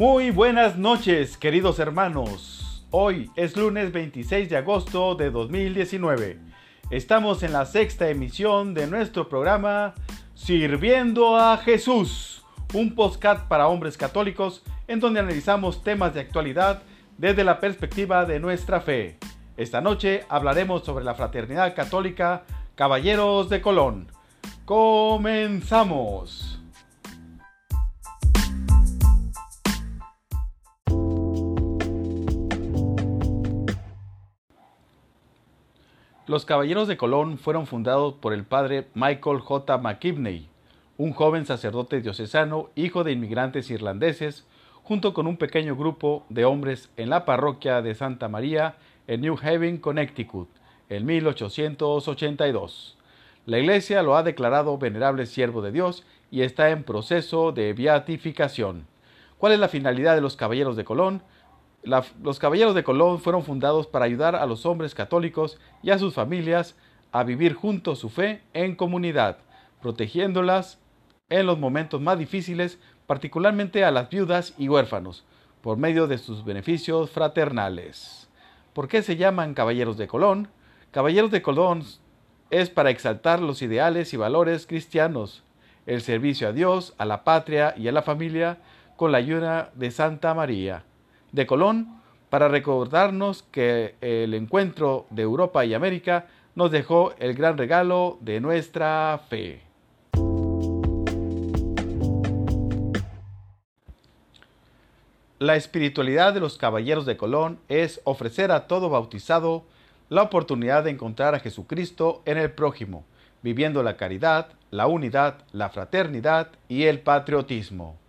Muy buenas noches, queridos hermanos. Hoy es lunes 26 de agosto de 2019. Estamos en la sexta emisión de nuestro programa Sirviendo a Jesús, un podcast para hombres católicos en donde analizamos temas de actualidad desde la perspectiva de nuestra fe. Esta noche hablaremos sobre la fraternidad católica Caballeros de Colón. Comenzamos. Los Caballeros de Colón fueron fundados por el padre Michael J. McKibney, un joven sacerdote diocesano, hijo de inmigrantes irlandeses, junto con un pequeño grupo de hombres en la parroquia de Santa María en New Haven, Connecticut, en 1882. La Iglesia lo ha declarado venerable siervo de Dios y está en proceso de beatificación. ¿Cuál es la finalidad de los Caballeros de Colón? Los Caballeros de Colón fueron fundados para ayudar a los hombres católicos y a sus familias a vivir juntos su fe en comunidad, protegiéndolas en los momentos más difíciles, particularmente a las viudas y huérfanos, por medio de sus beneficios fraternales. ¿Por qué se llaman Caballeros de Colón? Caballeros de Colón es para exaltar los ideales y valores cristianos, el servicio a Dios, a la patria y a la familia, con la ayuda de Santa María de Colón para recordarnos que el encuentro de Europa y América nos dejó el gran regalo de nuestra fe. La espiritualidad de los caballeros de Colón es ofrecer a todo bautizado la oportunidad de encontrar a Jesucristo en el prójimo, viviendo la caridad, la unidad, la fraternidad y el patriotismo.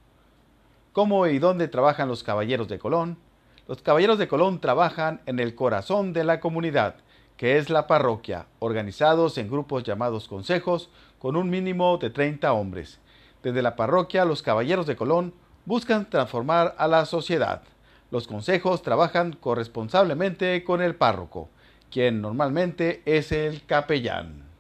¿Cómo y dónde trabajan los caballeros de Colón? Los caballeros de Colón trabajan en el corazón de la comunidad, que es la parroquia, organizados en grupos llamados consejos, con un mínimo de 30 hombres. Desde la parroquia, los caballeros de Colón buscan transformar a la sociedad. Los consejos trabajan corresponsablemente con el párroco, quien normalmente es el capellán.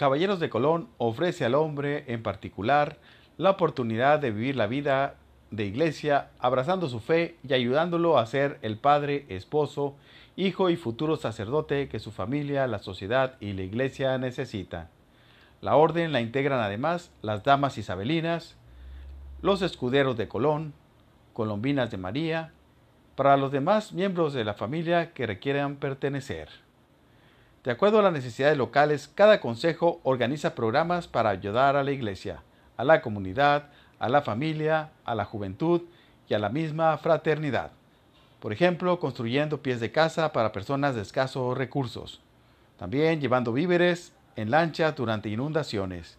Caballeros de Colón ofrece al hombre en particular la oportunidad de vivir la vida de iglesia abrazando su fe y ayudándolo a ser el padre, esposo, hijo y futuro sacerdote que su familia, la sociedad y la iglesia necesita. La orden la integran además las damas isabelinas, los escuderos de Colón, colombinas de María, para los demás miembros de la familia que requieran pertenecer. De acuerdo a las necesidades locales, cada consejo organiza programas para ayudar a la iglesia, a la comunidad, a la familia, a la juventud y a la misma fraternidad. Por ejemplo, construyendo pies de casa para personas de escasos recursos. También llevando víveres en lancha durante inundaciones.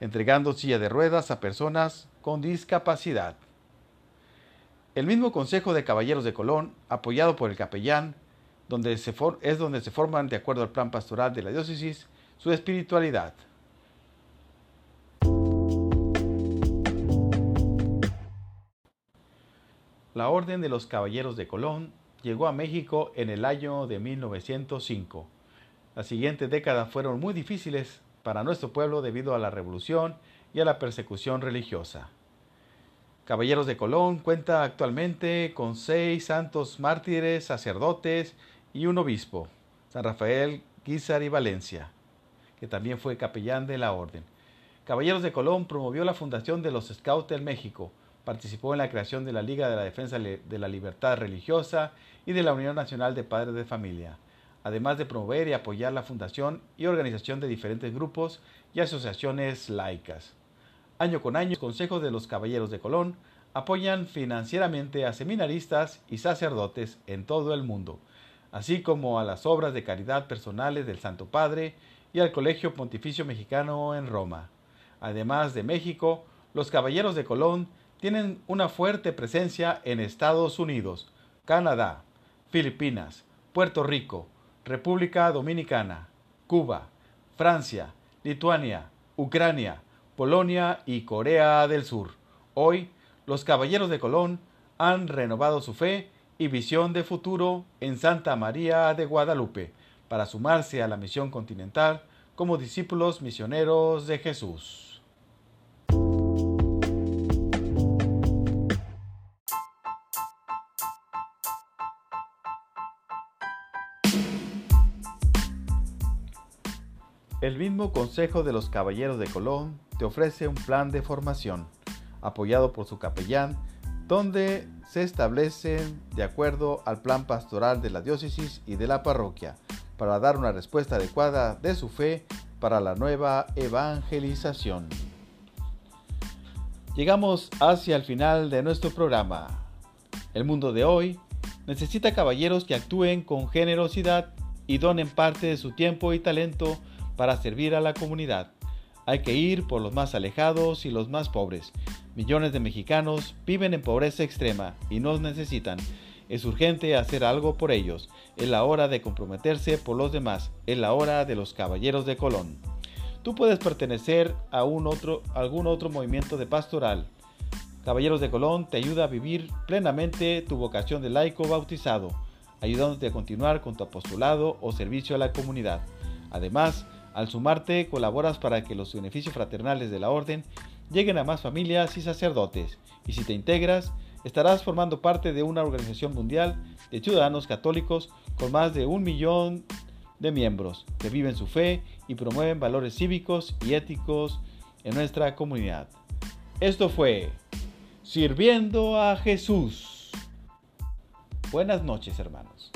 Entregando silla de ruedas a personas con discapacidad. El mismo Consejo de Caballeros de Colón, apoyado por el capellán, donde es donde se forman, de acuerdo al plan pastoral de la diócesis, su espiritualidad. La Orden de los Caballeros de Colón llegó a México en el año de 1905. Las siguientes décadas fueron muy difíciles para nuestro pueblo debido a la revolución y a la persecución religiosa. Caballeros de Colón cuenta actualmente con seis santos mártires, sacerdotes y un obispo, San Rafael Guizar y Valencia, que también fue capellán de la orden. Caballeros de Colón promovió la fundación de los Scouts del México, participó en la creación de la Liga de la Defensa de la Libertad Religiosa y de la Unión Nacional de Padres de Familia, además de promover y apoyar la fundación y organización de diferentes grupos y asociaciones laicas. Año con año, los consejos de los Caballeros de Colón apoyan financieramente a seminaristas y sacerdotes en todo el mundo, así como a las obras de caridad personales del Santo Padre y al Colegio Pontificio Mexicano en Roma. Además de México, los Caballeros de Colón tienen una fuerte presencia en Estados Unidos, Canadá, Filipinas, Puerto Rico, República Dominicana, Cuba, Francia, Lituania, Ucrania, Polonia y Corea del Sur. Hoy, los Caballeros de Colón han renovado su fe y visión de futuro en Santa María de Guadalupe para sumarse a la misión continental como discípulos misioneros de Jesús. El mismo Consejo de los Caballeros de Colón te ofrece un plan de formación, apoyado por su capellán, donde se establecen de acuerdo al plan pastoral de la diócesis y de la parroquia, para dar una respuesta adecuada de su fe para la nueva evangelización. Llegamos hacia el final de nuestro programa. El mundo de hoy necesita caballeros que actúen con generosidad y donen parte de su tiempo y talento para servir a la comunidad. Hay que ir por los más alejados y los más pobres. Millones de mexicanos viven en pobreza extrema y nos necesitan. Es urgente hacer algo por ellos. Es la hora de comprometerse por los demás. Es la hora de los caballeros de Colón. Tú puedes pertenecer a un otro, algún otro movimiento de pastoral. Caballeros de Colón te ayuda a vivir plenamente tu vocación de laico bautizado, ayudándote a continuar con tu apostolado o servicio a la comunidad. Además, al sumarte, colaboras para que los beneficios fraternales de la orden lleguen a más familias y sacerdotes. Y si te integras, estarás formando parte de una organización mundial de ciudadanos católicos con más de un millón de miembros que viven su fe y promueven valores cívicos y éticos en nuestra comunidad. Esto fue Sirviendo a Jesús. Buenas noches, hermanos.